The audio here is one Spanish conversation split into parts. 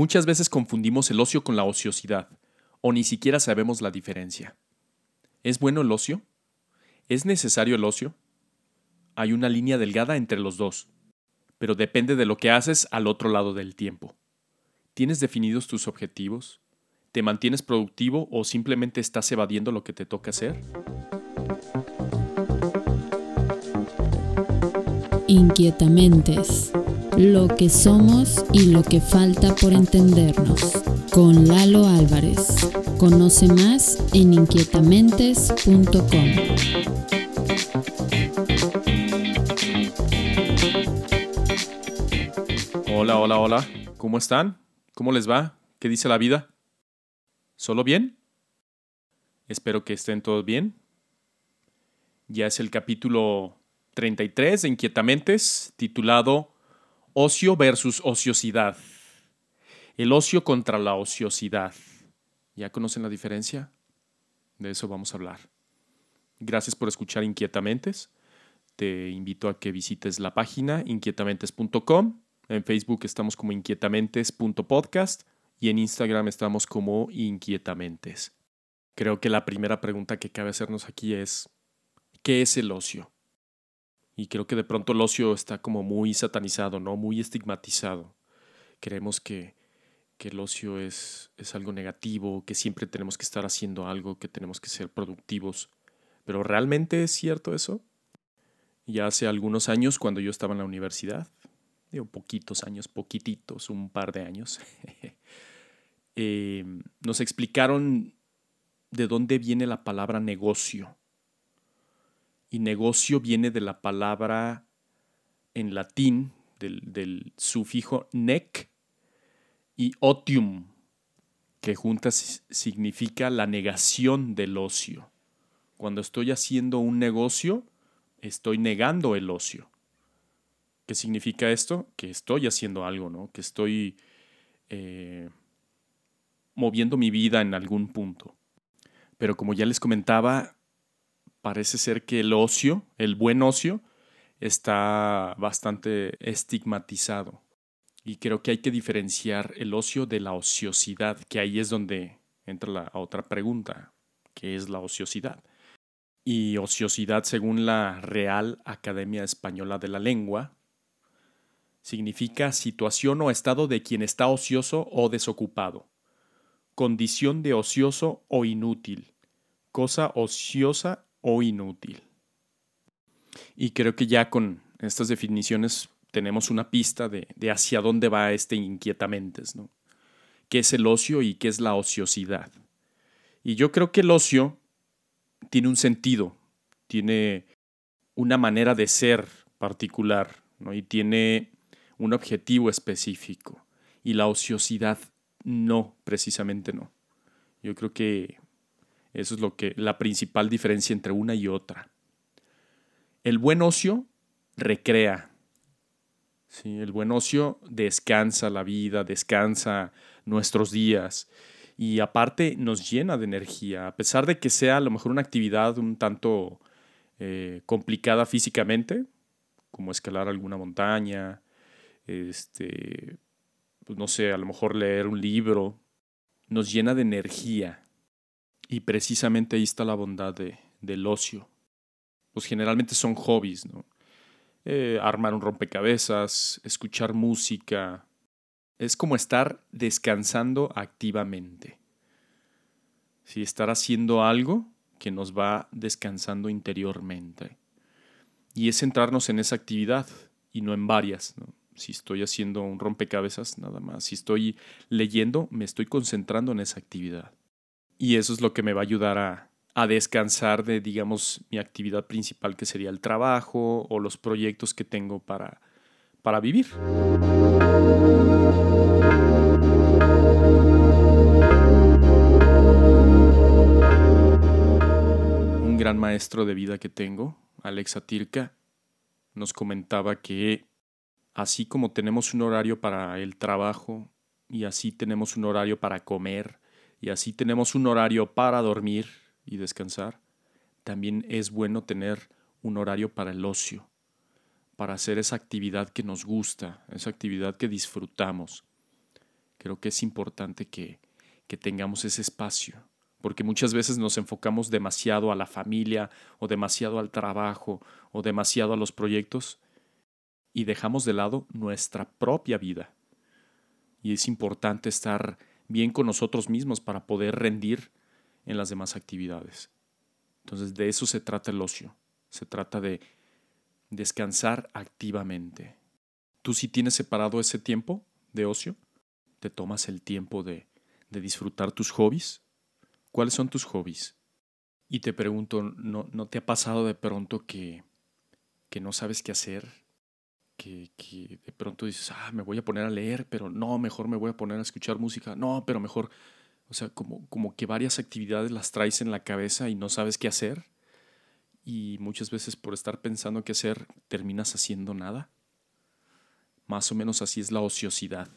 Muchas veces confundimos el ocio con la ociosidad, o ni siquiera sabemos la diferencia. ¿Es bueno el ocio? ¿Es necesario el ocio? Hay una línea delgada entre los dos, pero depende de lo que haces al otro lado del tiempo. ¿Tienes definidos tus objetivos? ¿Te mantienes productivo o simplemente estás evadiendo lo que te toca hacer? Inquietamentes. Lo que somos y lo que falta por entendernos. Con Lalo Álvarez. Conoce más en inquietamentes.com. Hola, hola, hola. ¿Cómo están? ¿Cómo les va? ¿Qué dice la vida? ¿Solo bien? Espero que estén todos bien. Ya es el capítulo 33 de Inquietamentes, titulado Ocio versus ociosidad. El ocio contra la ociosidad. ¿Ya conocen la diferencia? De eso vamos a hablar. Gracias por escuchar Inquietamentes. Te invito a que visites la página inquietamentes.com. En Facebook estamos como inquietamentes.podcast y en Instagram estamos como inquietamentes. Creo que la primera pregunta que cabe hacernos aquí es, ¿qué es el ocio? Y creo que de pronto el ocio está como muy satanizado, ¿no? Muy estigmatizado. Creemos que, que el ocio es, es algo negativo, que siempre tenemos que estar haciendo algo, que tenemos que ser productivos. Pero ¿realmente es cierto eso? Ya hace algunos años, cuando yo estaba en la universidad, digo poquitos años, poquititos, un par de años, eh, nos explicaron de dónde viene la palabra negocio y negocio viene de la palabra en latín, del, sufijo nec y otium, que juntas significa la negación del ocio. Cuando estoy haciendo un negocio, estoy negando el ocio. ¿Qué significa esto? Que estoy haciendo algo, ¿no? Que estoy eh, moviendo mi vida en algún punto. Pero como ya les comentaba, parece ser que el ocio, el buen ocio, está bastante estigmatizado. Y creo que hay que diferenciar el ocio de la ociosidad, que ahí es donde entra la otra pregunta, que es la ociosidad. Y ociosidad, según la Real Academia Española de la Lengua, significa situación o estado de quien está ocioso o desocupado, condición de ocioso o inútil, cosa ociosa o inútil. Y creo que ya con estas definiciones tenemos una pista de, hacia dónde va este inquietamentes, ¿no? ¿Qué es el ocio y qué es la ociosidad? Y yo creo que el ocio tiene un sentido, tiene una manera de ser particular, ¿no? Y tiene un objetivo específico. Y la ociosidad no, precisamente no. Yo creo que eso es lo que la principal diferencia entre una y otra. El buen ocio recrea. ¿sí? El buen ocio descansa la vida, descansa nuestros días y aparte nos llena de energía, a pesar de que sea a lo mejor una actividad un tanto eh, complicada físicamente, como escalar alguna montaña, este, pues no sé, a lo mejor leer un libro, nos llena de energía, y precisamente ahí está la bondad de, del ocio. Pues generalmente son hobbies, ¿no? Eh, armar un rompecabezas, escuchar música. Es como estar descansando activamente. Si estar haciendo algo que nos va descansando interiormente. Y es centrarnos en esa actividad y no en varias. Si estoy haciendo un rompecabezas, nada más. Si estoy leyendo, me estoy concentrando en esa actividad. Y eso es lo que me va a ayudar a, descansar de, digamos, mi actividad principal, que sería el trabajo o los proyectos que tengo para, para vivir. Un gran maestro de vida que tengo, Alexa Tirka, nos comentaba que así como tenemos un horario para el trabajo y así tenemos un horario para comer, y así tenemos un horario para dormir y descansar, también es bueno tener un horario para el ocio, para hacer esa actividad que nos gusta, esa actividad que disfrutamos. Creo que es importante que, que tengamos ese espacio, porque muchas veces nos enfocamos demasiado a la familia o demasiado al trabajo o demasiado a los proyectos y dejamos de lado nuestra propia vida. Y es importante estar bien con nosotros mismos para poder rendir en las demás actividades. Entonces de eso se trata el ocio. Se trata de descansar activamente. ¿Tú sí tienes separado ese tiempo de ocio? ¿Te tomas el tiempo de, de disfrutar tus hobbies? ¿Cuáles son tus hobbies? Y te pregunto, ¿no, ¿no te ha pasado de pronto que, que no sabes qué hacer? Que, de pronto dices, ah, me voy a poner a leer, pero no, mejor me voy a poner a escuchar música, no, pero mejor, o sea, como, como que varias actividades las traes en la cabeza y no sabes qué hacer. Y muchas veces por estar pensando qué hacer, terminas haciendo nada. Más o menos así es la ociosidad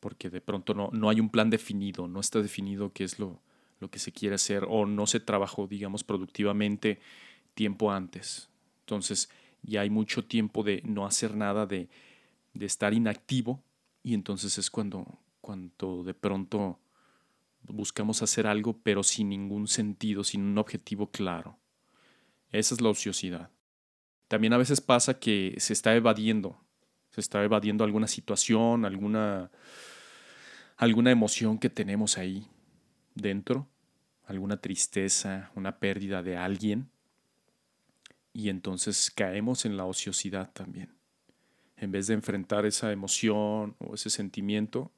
porque de pronto no, no hay un plan definido, no está definido qué es lo, lo que se quiere hacer o no se trabajó, digamos, productivamente tiempo antes. Entonces ya hay mucho tiempo de no hacer nada, de, de estar inactivo y entonces es cuando, cuando de pronto buscamos hacer algo pero sin ningún sentido, sin un objetivo claro. Esa es la ociosidad. También a veces pasa que se está evadiendo, se está evadiendo alguna situación, alguna alguna emoción que tenemos ahí dentro, alguna tristeza, una pérdida de alguien, y entonces caemos en la ociosidad también. En vez de enfrentar esa emoción o ese sentimiento,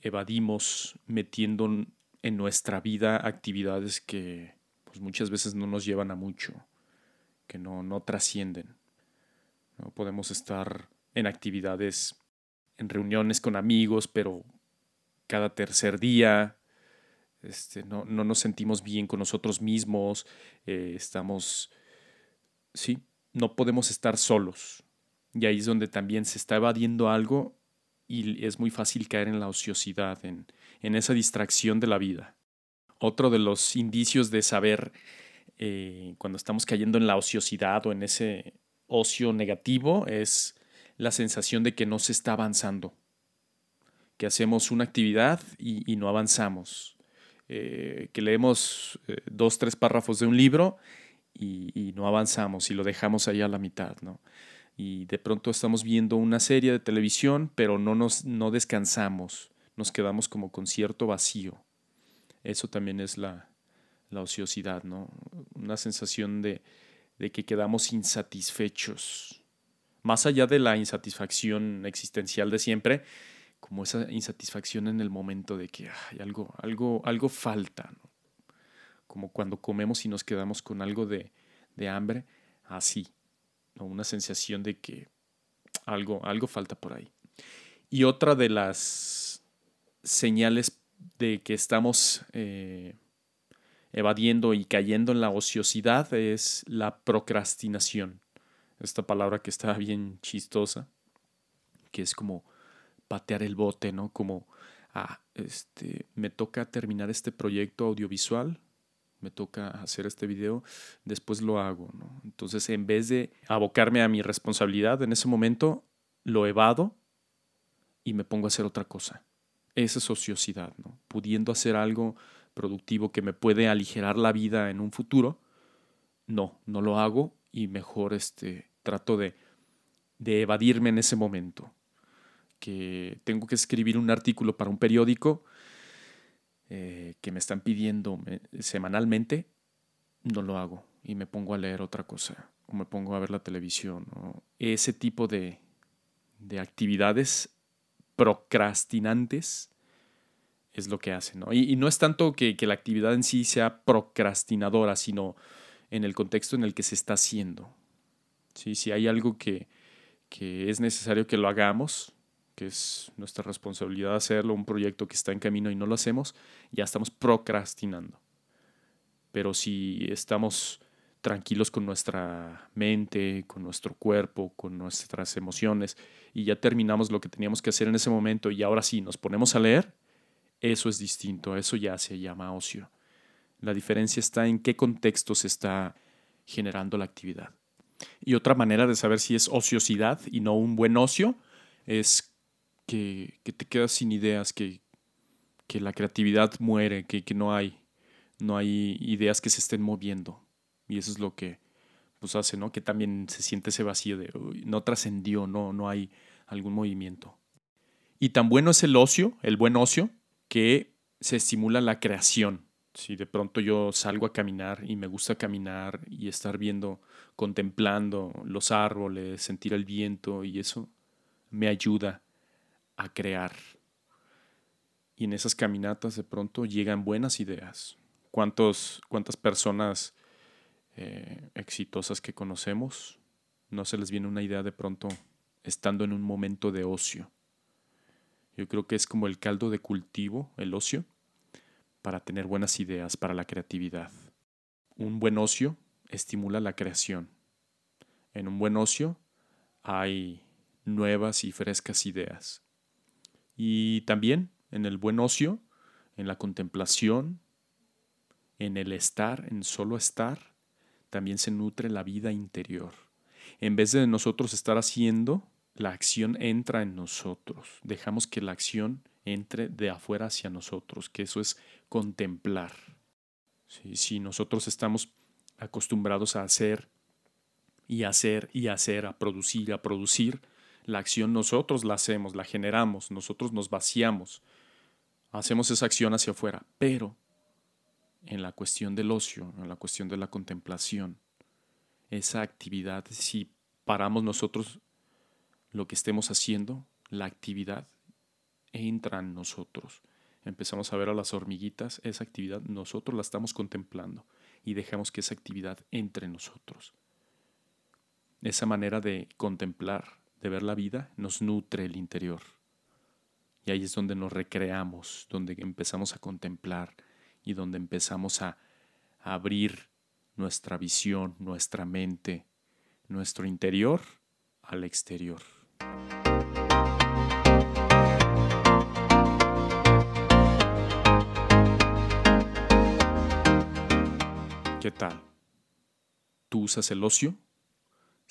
evadimos metiendo en nuestra vida actividades que pues, muchas veces no nos llevan a mucho, que no, no trascienden. No podemos estar en actividades, en reuniones con amigos, pero cada tercer día, este, no, no, nos sentimos bien con nosotros mismos, eh, estamos, sí, no podemos estar solos. Y ahí es donde también se está evadiendo algo y es muy fácil caer en la ociosidad, en, en esa distracción de la vida. Otro de los indicios de saber eh, cuando estamos cayendo en la ociosidad o en ese ocio negativo es la sensación de que no se está avanzando que hacemos una actividad y, no avanzamos, eh, que leemos eh, dos, tres párrafos de un libro y, no avanzamos y lo dejamos ahí a la mitad, ¿no? Y de pronto estamos viendo una serie de televisión, pero no, nos, no descansamos, nos quedamos como con cierto vacío. Eso también es la, la ociosidad, ¿no? Una sensación de, de que quedamos insatisfechos. Más allá de la insatisfacción existencial de siempre, como esa insatisfacción en el momento de que algo, algo, algo falta, como cuando comemos y nos quedamos con algo de, de hambre, así, ¿no? una sensación de que algo, algo falta por ahí. Y otra de las señales de que estamos eh, evadiendo y cayendo en la ociosidad es la procrastinación. Esta palabra que está bien chistosa, que es como patear el bote, ¿no? Como, ah, este, me toca terminar este proyecto audiovisual, me toca hacer este video, después lo hago, ¿no? Entonces, en vez de abocarme a mi responsabilidad en ese momento, lo evado y me pongo a hacer otra cosa. Esa es ociosidad, ¿no? Pudiendo hacer algo productivo que me puede aligerar la vida en un futuro, no, no lo hago y mejor este, trato de, de evadirme en ese momento que tengo que escribir un artículo para un periódico eh, que me están pidiendo semanalmente, no lo hago y me pongo a leer otra cosa o me pongo a ver la televisión. Ese tipo de, de, actividades procrastinantes es lo que hacen. Y, no es tanto que, que la actividad en sí sea procrastinadora, sino en el contexto en el que se está haciendo. ¿Sí? Si hay algo que, que es necesario que lo hagamos, que es nuestra responsabilidad hacerlo, un proyecto que está en camino y no lo hacemos, ya estamos procrastinando. Pero si estamos tranquilos con nuestra mente, con nuestro cuerpo, con nuestras emociones, y ya terminamos lo que teníamos que hacer en ese momento y ahora sí nos ponemos a leer, eso es distinto, eso ya se llama ocio. La diferencia está en qué contexto se está generando la actividad. Y otra manera de saber si es ociosidad y no un buen ocio es que, te quedas sin ideas, que, la creatividad muere, que, no hay, no hay ideas que se estén moviendo. Y eso es lo que pues hace, ¿no? Que también se siente ese vacío de no trascendió, no, no hay algún movimiento. Y tan bueno es el ocio, el buen ocio, que se estimula la creación. Si de pronto yo salgo a caminar y me gusta caminar y estar viendo, contemplando los árboles, sentir el viento y eso me ayuda a crear. Y en esas caminatas de pronto llegan buenas ideas. ¿Cuántos, ¿Cuántas personas eh, exitosas que conocemos no se les viene una idea de pronto estando en un momento de ocio? Yo creo que es como el caldo de cultivo, el ocio, para tener buenas ideas, para la creatividad. Un buen ocio estimula la creación. En un buen ocio hay nuevas y frescas ideas. Y también en el buen ocio, en la contemplación, en el estar, en solo estar, también se nutre la vida interior. En vez de nosotros estar haciendo, la acción entra en nosotros. Dejamos que la acción entre de afuera hacia nosotros, que eso es contemplar. Si nosotros estamos acostumbrados a hacer y hacer y hacer, a producir a producir, la acción nosotros la hacemos, la generamos, nosotros nos vaciamos, hacemos esa acción hacia afuera, pero en la cuestión del ocio, en la cuestión de la contemplación, esa actividad, si paramos nosotros lo que estemos haciendo, la actividad entra en nosotros. Empezamos a ver a las hormiguitas, esa actividad nosotros la estamos contemplando y dejamos que esa actividad entre en nosotros. Esa manera de contemplar, de ver la vida, nos nutre el interior. Y ahí es donde nos recreamos, donde empezamos a contemplar y donde empezamos a, abrir nuestra visión, nuestra mente, nuestro interior al exterior. ¿Qué tal? ¿Tú usas el ocio?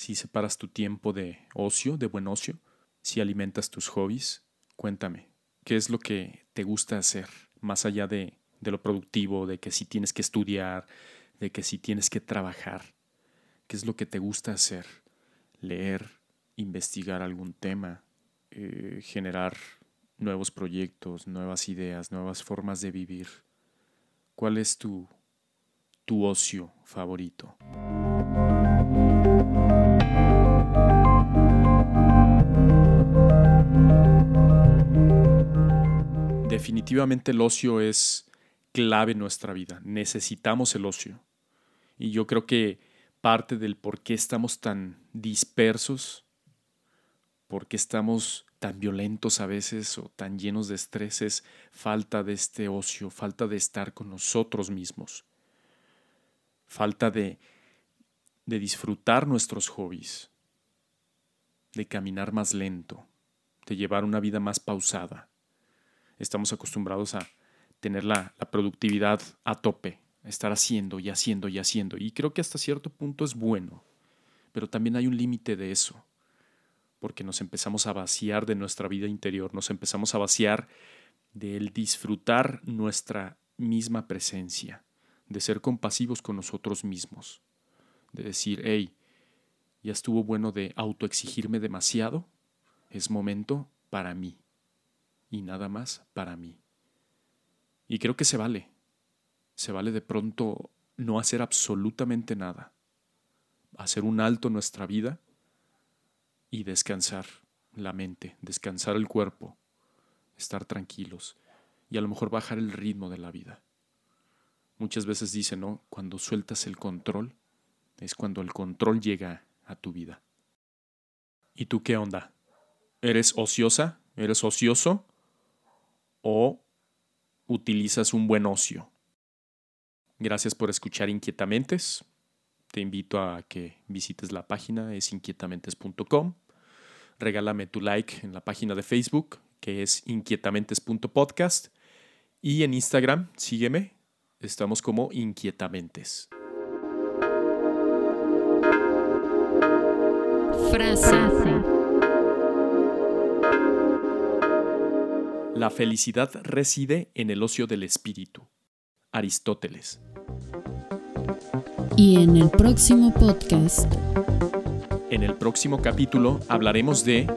Si separas tu tiempo de ocio, de buen ocio, si alimentas tus hobbies, cuéntame, ¿qué es lo que te gusta hacer más allá de, de lo productivo, de que si tienes que estudiar, de que si tienes que trabajar? ¿Qué es lo que te gusta hacer? Leer, investigar algún tema, eh, generar nuevos proyectos, nuevas ideas, nuevas formas de vivir. ¿Cuál es tu tu ocio favorito? Definitivamente el ocio es clave en nuestra vida. Necesitamos el ocio. Y yo creo que parte del por qué estamos tan dispersos, por qué estamos tan violentos a veces o tan llenos de estrés es falta de este ocio, falta de estar con nosotros mismos falta de, de disfrutar nuestros hobbies, de caminar más lento, de llevar una vida más pausada. Estamos acostumbrados a tener la, productividad a tope, estar haciendo y haciendo y haciendo. Y creo que hasta cierto punto es bueno, pero también hay un límite de eso, porque nos empezamos a vaciar de nuestra vida interior, nos empezamos a vaciar del disfrutar nuestra misma presencia de ser compasivos con nosotros mismos, de decir, hey, ya estuvo bueno de autoexigirme demasiado, es momento para mí y nada más para mí. Y creo que se vale, se vale de pronto no hacer absolutamente nada, hacer un alto en nuestra vida y descansar la mente, descansar el cuerpo, estar tranquilos y a lo mejor bajar el ritmo de la vida. Muchas veces dicen, ¿no? Cuando sueltas el control, es cuando el control llega a tu vida. ¿Y tú qué onda? ¿Eres ociosa? ¿Eres ocioso? ¿O utilizas un buen ocio? Gracias por escuchar Inquietamentes. Te invito a que visites la página, es inquietamentes.com. Regálame tu like en la página de Facebook, que es inquietamentes.podcast. Y en Instagram, sígueme, Estamos como inquietamentes. Frase. La felicidad reside en el ocio del espíritu. Aristóteles. Y en el próximo podcast. En el próximo capítulo hablaremos de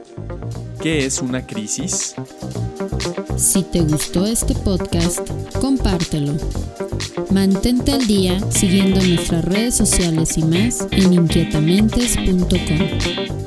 ¿qué es una crisis? Si te gustó este podcast, compártelo. Mantente al día siguiendo nuestras redes sociales y más en inquietamentes.com.